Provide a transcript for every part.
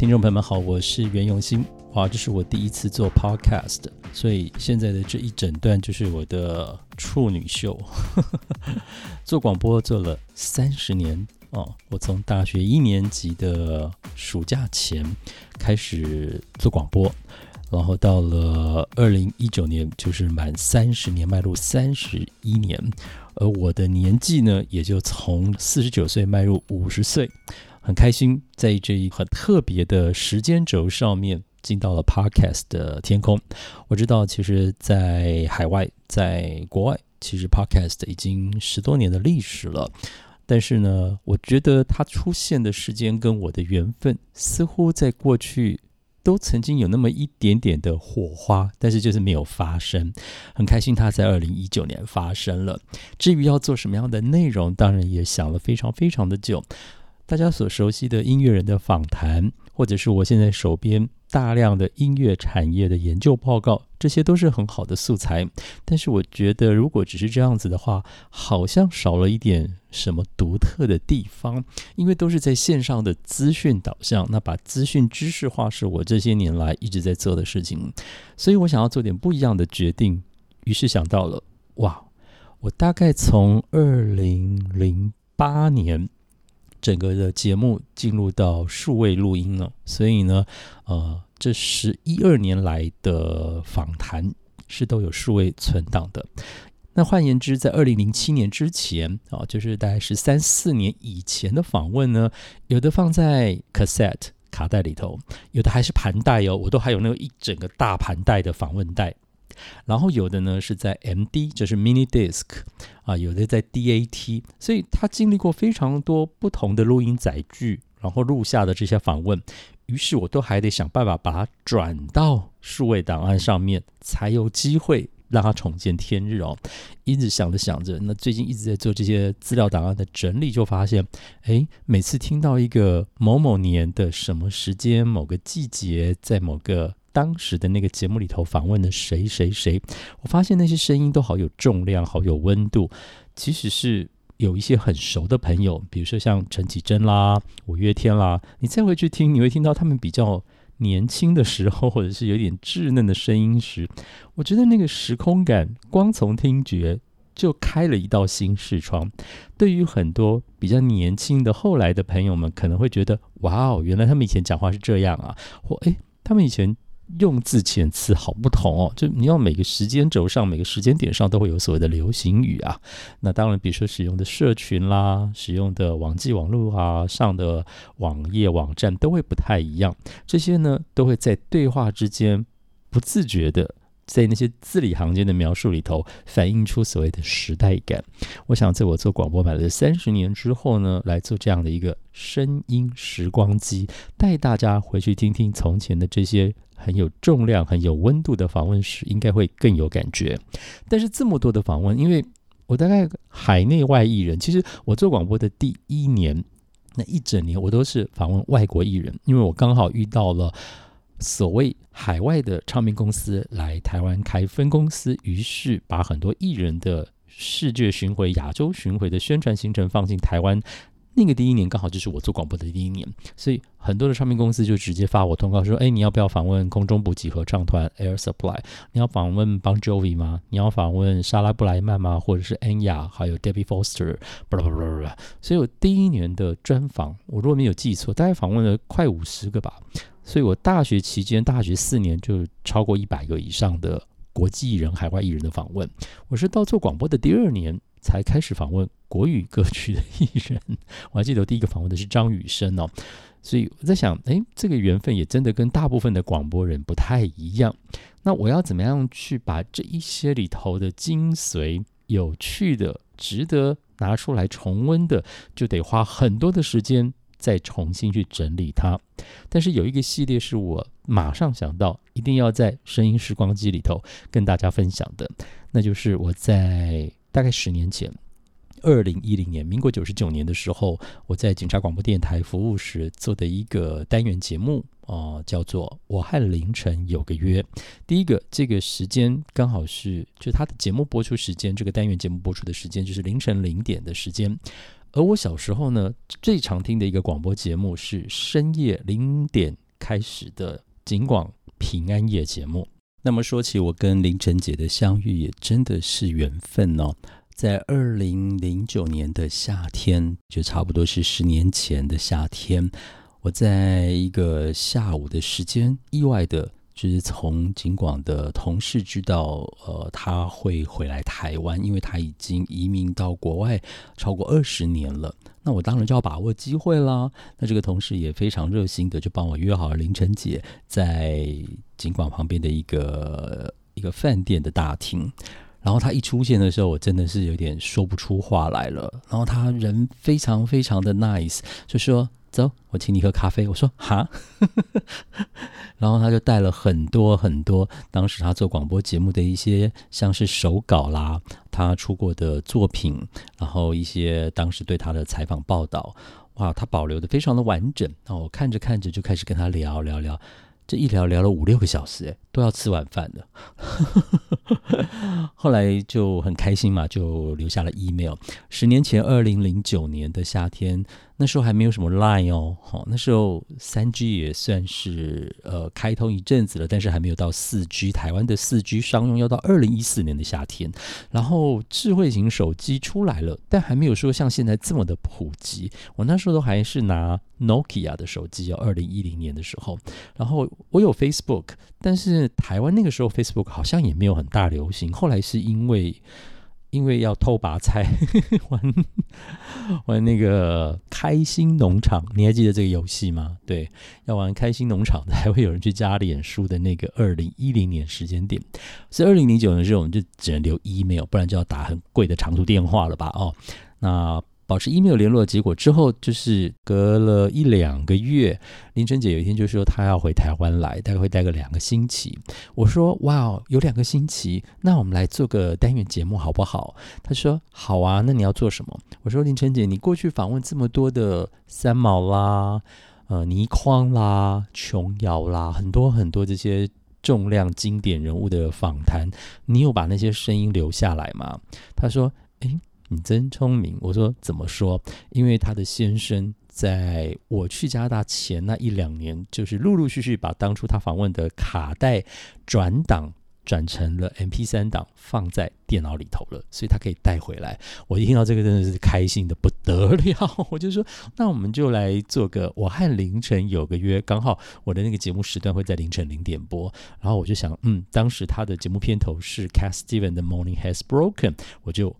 听众朋友们好，我是袁永新。哇，这是我第一次做 podcast，所以现在的这一整段就是我的处女秀。做广播做了三十年哦，我从大学一年级的暑假前开始做广播，然后到了二零一九年，就是满三十年，迈入三十一年。而我的年纪呢，也就从四十九岁迈入五十岁，很开心在这一很特别的时间轴上面进到了 Podcast 的天空。我知道，其实，在海外，在国外，其实 Podcast 已经十多年的历史了。但是呢，我觉得它出现的时间跟我的缘分，似乎在过去。都曾经有那么一点点的火花，但是就是没有发生。很开心，它在二零一九年发生了。至于要做什么样的内容，当然也想了非常非常的久。大家所熟悉的音乐人的访谈，或者是我现在手边大量的音乐产业的研究报告，这些都是很好的素材。但是我觉得，如果只是这样子的话，好像少了一点什么独特的地方。因为都是在线上的资讯导向，那把资讯知识化是我这些年来一直在做的事情。所以我想要做点不一样的决定，于是想到了，哇，我大概从二零零八年。整个的节目进入到数位录音了，所以呢，呃，这十一二年来的访谈是都有数位存档的。那换言之，在二零零七年之前啊，就是大概是三四年以前的访问呢，有的放在 cassette 卡带里头，有的还是盘带哦，我都还有那个一整个大盘带的访问带。然后有的呢是在 M D，就是 Mini Disc 啊，有的在 D A T，所以他经历过非常多不同的录音载具，然后录下的这些访问，于是我都还得想办法把它转到数位档案上面，才有机会让它重见天日哦。一直想着想着，那最近一直在做这些资料档案的整理，就发现，哎，每次听到一个某某年的什么时间、某个季节，在某个当时的那个节目里头访问的谁谁谁，我发现那些声音都好有重量，好有温度。其实是有一些很熟的朋友，比如说像陈绮贞啦、五月天啦，你再回去听，你会听到他们比较年轻的时候，或者是有点稚嫩的声音时，我觉得那个时空感，光从听觉就开了一道新视窗。对于很多比较年轻的后来的朋友们，可能会觉得，哇哦，原来他们以前讲话是这样啊，或诶，他们以前。用字遣词好不同哦，就你要每个时间轴上、每个时间点上都会有所谓的流行语啊。那当然，比如说使用的社群啦、使用的网际网络啊、上的网页网站都会不太一样。这些呢，都会在对话之间不自觉的。在那些字里行间的描述里头，反映出所谓的时代感。我想，在我做广播买了三十年之后呢，来做这样的一个声音时光机，带大家回去听听从前的这些很有重量、很有温度的访问时，应该会更有感觉。但是这么多的访问，因为我大概海内外艺人，其实我做广播的第一年，那一整年我都是访问外国艺人，因为我刚好遇到了。所谓海外的唱片公司来台湾开分公司，于是把很多艺人的世界巡回、亚洲巡回的宣传行程放进台湾。那个第一年刚好就是我做广播的第一年，所以很多的唱片公司就直接发我通告说：“哎，你要不要访问空中补给合唱团 Air Supply？你要访问 Bon Jovi 吗？你要访问莎拉布莱曼吗？或者是安雅，还有 Debbie Foster？巴拉巴拉巴拉。所以我第一年的专访，我如果没有记错，大概访问了快五十个吧。”所以我大学期间，大学四年就超过一百个以上的国际艺人、海外艺人的访问。我是到做广播的第二年才开始访问国语歌曲的艺人。我还记得我第一个访问的是张雨生哦。所以我在想，哎，这个缘分也真的跟大部分的广播人不太一样。那我要怎么样去把这一些里头的精髓、有趣的、值得拿出来重温的，就得花很多的时间。再重新去整理它。但是有一个系列是我马上想到一定要在声音时光机里头跟大家分享的，那就是我在大概十年前。二零一零年，民国九十九年的时候，我在警察广播电台服务时做的一个单元节目啊，叫做《我和凌晨有个约》。第一个，这个时间刚好是，就他的节目播出时间，这个单元节目播出的时间就是凌晨零点的时间。而我小时候呢，最常听的一个广播节目是深夜零点开始的警广平安夜节目。那么说起我跟凌晨姐的相遇，也真的是缘分哦。在二零零九年的夏天，就差不多是十年前的夏天，我在一个下午的时间，意外的是从景广的同事知道，呃，他会回来台湾，因为他已经移民到国外超过二十年了。那我当然就要把握机会啦。那这个同事也非常热心的，就帮我约好了凌晨姐在景广旁边的一个一个饭店的大厅。然后他一出现的时候，我真的是有点说不出话来了。然后他人非常非常的 nice，就说：“走，我请你喝咖啡。”我说：“哈。”然后他就带了很多很多当时他做广播节目的一些，像是手稿啦，他出过的作品，然后一些当时对他的采访报道，哇，他保留的非常的完整。那我看着看着就开始跟他聊聊聊。这一聊聊了五六个小时，哎，都要吃晚饭的。后来就很开心嘛，就留下了 email。十年前，二零零九年的夏天。那时候还没有什么 Line 哦，好，那时候三 G 也算是呃开通一阵子了，但是还没有到四 G。台湾的四 G 商用要到二零一四年的夏天，然后智慧型手机出来了，但还没有说像现在这么的普及。我那时候都还是拿 Nokia 的手机哦，二零一零年的时候，然后我有 Facebook，但是台湾那个时候 Facebook 好像也没有很大流行。后来是因为因为要偷拔菜，玩玩那个开心农场，你还记得这个游戏吗？对，要玩开心农场才，会有人去加脸书的那个二零一零年时间点。所以二零零九年的时候，我们就只能留 email，不然就要打很贵的长途电话了吧？哦，那。保持 email 联络的结果之后，就是隔了一两个月，林晨姐有一天就说她要回台湾来，大概会待个两个星期。我说：“哇，有两个星期，那我们来做个单元节目好不好？”她说：“好啊，那你要做什么？”我说：“林晨姐，你过去访问这么多的三毛啦、呃倪匡啦、琼瑶啦，很多很多这些重量经典人物的访谈，你有把那些声音留下来吗？”她说：“诶。”你真聪明，我说怎么说？因为他的先生在我去加拿大前那一两年，就是陆陆续续把当初他访问的卡带转档转成了 M P 三档，放在电脑里头了，所以他可以带回来。我一听到这个，真的是开心的不得了。我就说，那我们就来做个我和凌晨有个约，刚好我的那个节目时段会在凌晨零点播。然后我就想，嗯，当时他的节目片头是 Cat Steven 的 Morning Has Broken，我就。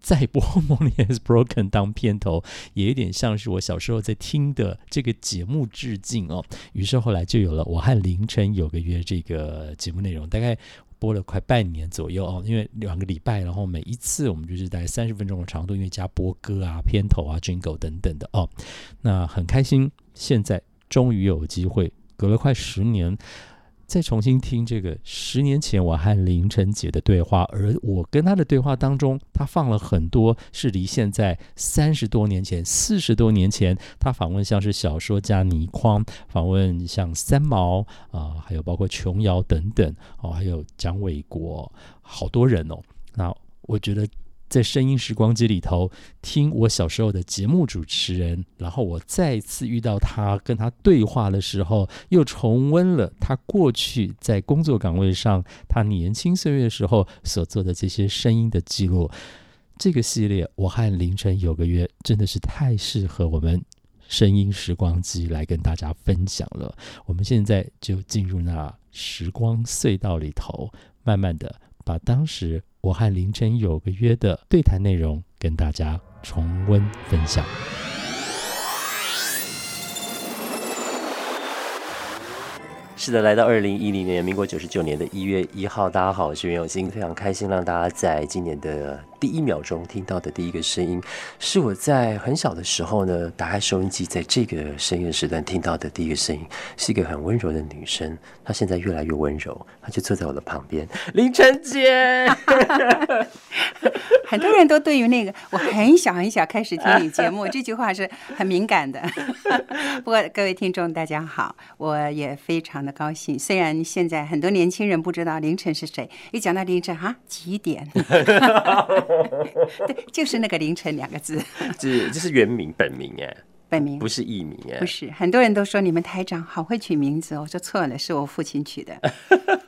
再播《Morning Has Broken》当片头，也有点像是我小时候在听的这个节目致敬哦。于是后来就有了我和凌晨有个约这个节目内容，大概播了快半年左右哦。因为两个礼拜，然后每一次我们就是大概三十分钟的长度，因为加播歌啊、片头啊、Jingle 等等的哦。那很开心，现在终于有机会，隔了快十年。再重新听这个十年前我和林晨姐的对话，而我跟她的对话当中，她放了很多是离现在三十多年前、四十多年前，她访问像是小说家倪匡，访问像三毛啊，还有包括琼瑶等等哦，还有蒋纬国，好多人哦。那我觉得。在声音时光机里头听我小时候的节目主持人，然后我再次遇到他，跟他对话的时候，又重温了他过去在工作岗位上，他年轻岁月的时候所做的这些声音的记录。这个系列，我和凌晨有个约，真的是太适合我们声音时光机来跟大家分享了。我们现在就进入那时光隧道里头，慢慢的把当时。我和凌晨有个约的对谈内容，跟大家重温分享。是的，来到二零一零年，民国九十九年的一月一号，大家好，我是袁永新，非常开心让大家在今年的第一秒钟听到的第一个声音，是我在很小的时候呢，打开收音机，在这个深夜时段听到的第一个声音，是一个很温柔的女生。她现在越来越温柔，她就坐在我的旁边，凌晨姐。很多人都对于那个我很小很小开始听你节目这句话是很敏感的。不过各位听众大家好，我也非常的高兴。虽然现在很多年轻人不知道凌晨是谁，一讲到凌晨啊几点？对，就是那个凌晨两个字。这这是原名本名哎，本名不是艺名哎，不是。很多人都说你们台长好会取名字，我说错了，是我父亲取的。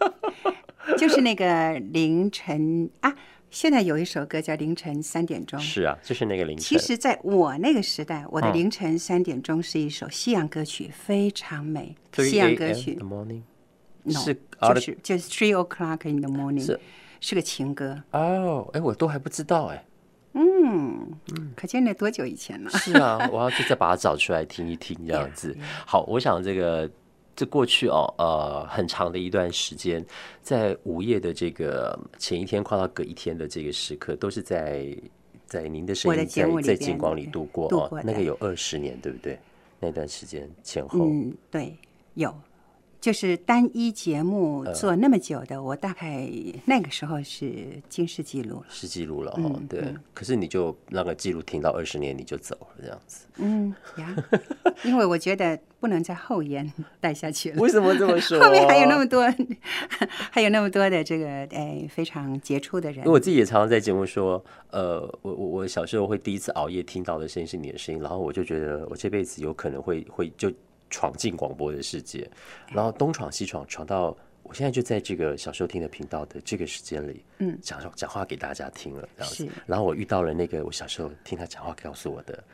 就是那个凌晨啊。现在有一首歌叫《凌晨三点钟》，是啊，就是那个凌晨。其实，在我那个时代，我的凌晨三点钟是一首西洋歌曲，非常美。西洋歌曲，the morning，就是就是 Three o'clock in the morning，是是个情歌。哦，哎，我都还不知道哎。嗯嗯，可见那多久以前了？是啊，我要去再把它找出来听一听，这样子。好，我想这个。这过去哦，呃，很长的一段时间，在午夜的这个前一天跨到隔一天的这个时刻，都是在在您的声音在在金光里度过哦。那个有二十年，对不对？那段时间前后，嗯，对，有。就是单一节目做那么久的，我大概那个时候是金世纪录了，是记录了哈。对，可是你就那个记录停到二十年，你就走了这样子。嗯呀，因为我觉得不能在后延 待下去了。为什么这么说？后面还有那么多，还有那么多的这个哎非常杰出的人。因为我自己也常常在节目说，呃，我我我小时候会第一次熬夜听到的声音是你的声音，然后我就觉得我这辈子有可能会会就。闯进广播的世界，然后东闯西闯，闯到我现在就在这个小时候听的频道的这个时间里，嗯，讲讲话给大家听了这样子。然后我遇到了那个我小时候听他讲话告诉我的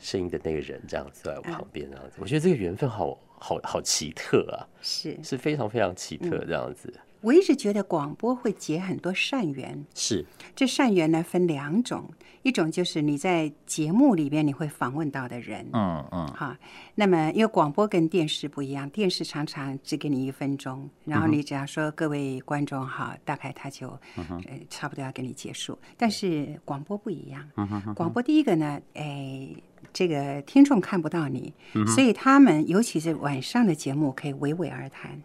声音的那个人，这样子在我旁边这样子。我觉得这个缘分好好好奇特啊，是是非常非常奇特这样子。我一直觉得广播会结很多善缘，是。这善缘呢分两种，一种就是你在节目里边你会访问到的人，嗯嗯，好，那么因为广播跟电视不一样，电视常常只给你一分钟，然后你只要说各位观众好，大概他就嗯呃差不多要给你结束，但是广播不一样，广播第一个呢，哎。这个听众看不到你，所以他们尤其是晚上的节目可以娓娓而谈。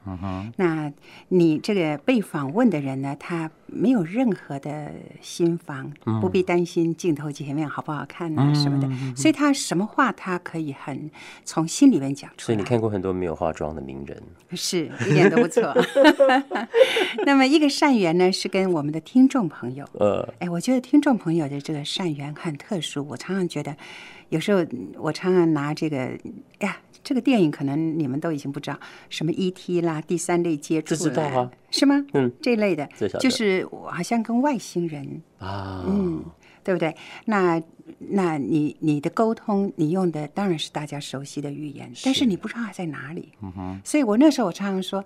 那你这个被访问的人呢，他没有任何的心防，不必担心镜头前面好不好看啊什么的，所以他什么话他可以很从心里面讲出来。所以你看过很多没有化妆的名人，是一点都不错。那么一个善缘呢，是跟我们的听众朋友。呃，哎，我觉得听众朋友的这个善缘很特殊。我常常觉得。有时候我常常拿这个，哎呀，这个电影可能你们都已经不知道，什么 E.T. 啦，第三类接触，知道啊，是吗？嗯，这类的，就是我好像跟外星人啊，嗯，对不对？那那你你的沟通，你用的当然是大家熟悉的语言，但是你不知道它在哪里。嗯哼，所以我那时候我常常说，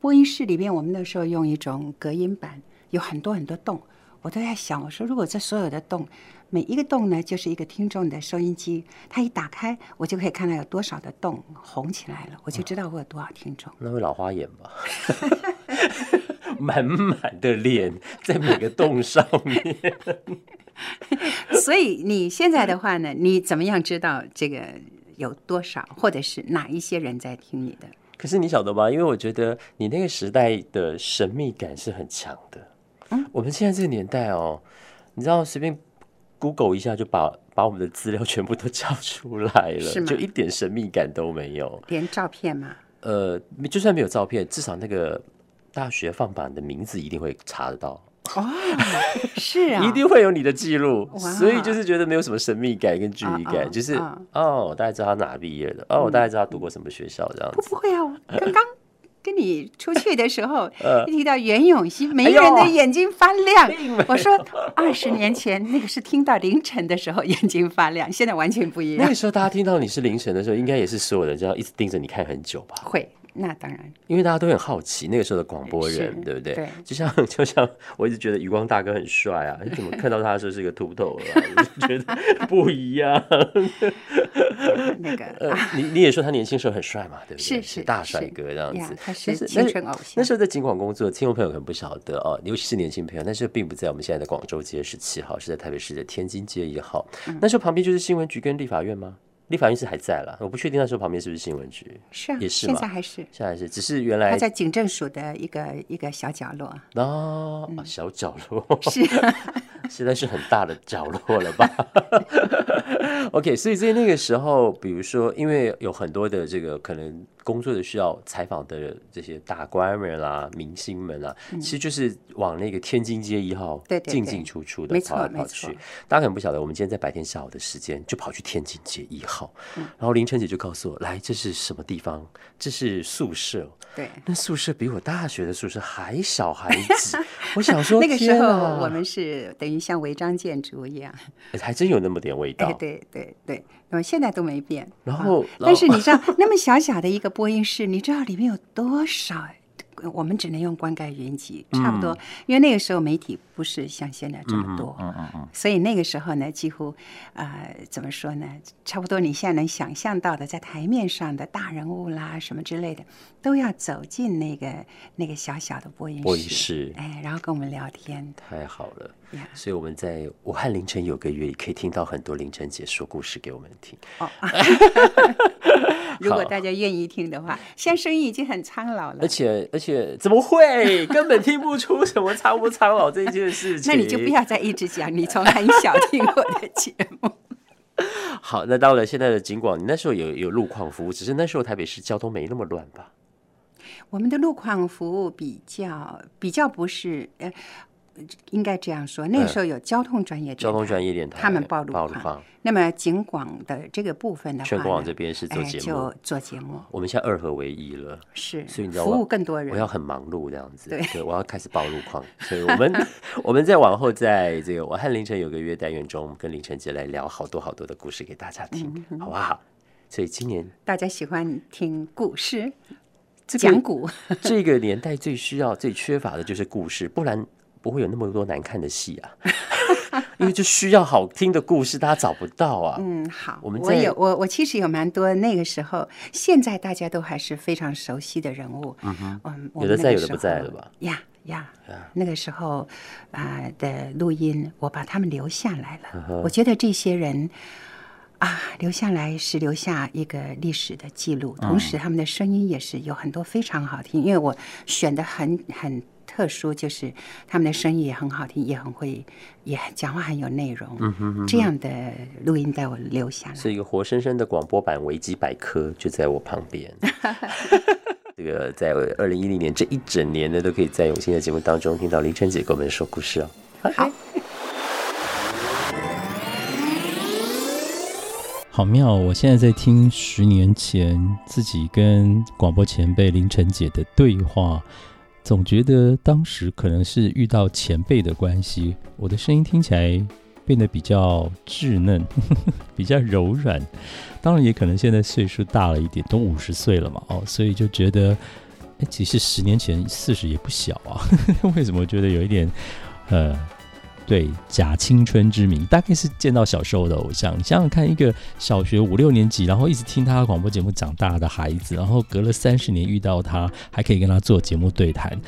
播音室里面我们那时候用一种隔音板，有很多很多洞，我都在想，我说如果这所有的洞。每一个洞呢，就是一个听众的收音机，它一打开，我就可以看到有多少的洞红起来了，我就知道我有多少听众。那会老花眼吧？满满的脸在每个洞上面。所以你现在的话呢，你怎么样知道这个有多少，或者是哪一些人在听你的？可是你晓得吗？因为我觉得你那个时代的神秘感是很强的。嗯，我们现在这个年代哦，你知道随便。Google 一下就把把我们的资料全部都叫出来了，就一点神秘感都没有。连照片吗？呃，就算没有照片，至少那个大学放榜的名字一定会查得到。哦，是啊，一定会有你的记录，所以就是觉得没有什么神秘感跟距离感，就是哦，大概知道他哪毕业的，哦，大概知道他读过什么学校这样子。不会啊，刚刚。跟你出去的时候，一提到袁咏仪，每个人的眼睛发亮。我说二十年前那个是听到凌晨的时候眼睛发亮，现在完全不一样。那个时候大家听到你是凌晨的时候，应该也是所有人这样一直盯着你看很久吧？会，那当然，因为大家都很好奇那个时候的广播人，对不对？对，就像 就像我一直觉得余光大哥很帅啊，你怎么看到他的时候是个秃头啊？觉得不一样。那个，你你也说他年轻时候很帅嘛，对不对？是是大帅哥这样子，他是青春偶像。那时候在警广工作，听众朋友可能不晓得哦，尤其是年轻朋友，那时候并不在我们现在的广州街十七号，是在台北市的天津街一号。那时候旁边就是新闻局跟立法院吗？立法院是还在了，我不确定那时候旁边是不是新闻局，是啊，也是现在还是，现在还是，只是原来他在警政署的一个一个小角落，哦，小角落是，现在是很大的角落了吧 OK，所以在那个时候，比如说，因为有很多的这个可能工作的需要，采访的这些大官们啦、明星们啦，其实就是往那个天津街一号进进出出的跑来跑去。大家可能不晓得，我们今天在白天下午的时间就跑去天津街一号，然后凌晨姐就告诉我，来，这是什么地方？这是宿舍。对，那宿舍比我大学的宿舍还小还挤。我想说，那个时候我们是等于像违章建筑一样，还真有那么点味道。对对对对，那么现在都没变。然后，但是你知道，那么小小的一个播音室，你知道里面有多少？我们只能用灌溉云集，差不多，因为那个时候媒体不是像现在这么多，嗯嗯嗯，所以那个时候呢，几乎，呃，怎么说呢？差不多你现在能想象到的，在台面上的大人物啦，什么之类的，都要走进那个那个小小的播音室，哎，然后跟我们聊天。太好了，所以我们在武汉凌晨有个月，也可以听到很多凌晨姐说故事给我们听。哦。如果大家愿意听的话，现在声音已经很苍老了。而且而且怎么会？根本听不出什么苍不苍老这件事情。那你就不要再一直讲，你从很小听我的节目。好，那到了现在的景广，你那时候有有路况服务，只是那时候台北市交通没那么乱吧？我们的路况服务比较比较不是呃。应该这样说，那个时候有交通专业交通专业电台，他们报路况。那么景广的这个部分的话，全国网这边是做节目，就做节目。我们现在二合为一了，是，所以你知道服务更多人，我要很忙碌这样子。对，我要开始报路况。所以我们 我们再往后，在这个我和凌晨有个约单元中，跟凌晨姐来聊好多好多的故事给大家听，好不好？所以今年大家喜欢听故事，讲古。这个年代最需要、最缺乏的就是故事，不然。不会有那么多难看的戏啊，因为就需要好听的故事，大家找不到啊。嗯，好，我们我有我我其实有蛮多那个时候，现在大家都还是非常熟悉的人物。嗯哼，有的在，有的不在了吧？呀呀，那个时候啊的录音，我把他们留下来了。我觉得这些人啊，留下来是留下一个历史的记录，同时他们的声音也是有很多非常好听，因为我选的很很。特殊就是他们的声音也很好听，也很会，也讲话很有内容。嗯哼，这样的录音带我留下来，是一个活生生的广播版维基百科，就在我旁边。这个在二零一零年这一整年呢，都可以在永兴的节目当中听到林晨姐给我们说故事哦。好，好妙！我现在在听十年前自己跟广播前辈林晨姐的对话。总觉得当时可能是遇到前辈的关系，我的声音听起来变得比较稚嫩，比较柔软。当然，也可能现在岁数大了一点，都五十岁了嘛，哦，所以就觉得，哎，其实十年前四十也不小啊。为什么觉得有一点，呃？对，假青春之名，大概是见到小时候的偶像。想想看，一个小学五六年级，然后一直听他的广播节目长大的孩子，然后隔了三十年遇到他，还可以跟他做节目对谈。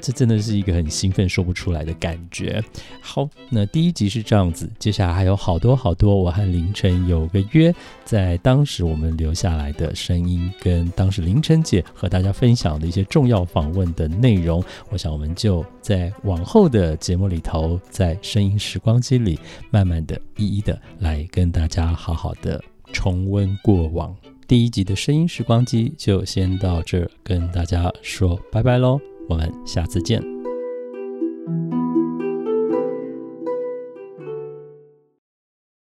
这真的是一个很兴奋说不出来的感觉。好，那第一集是这样子，接下来还有好多好多，我和凌晨有个约，在当时我们留下来的声音，跟当时凌晨姐和大家分享的一些重要访问的内容，我想我们就在往后的节目里头，在声音时光机里，慢慢的一一的来跟大家好好的重温过往。第一集的声音时光机就先到这儿，跟大家说拜拜喽。我们下次见。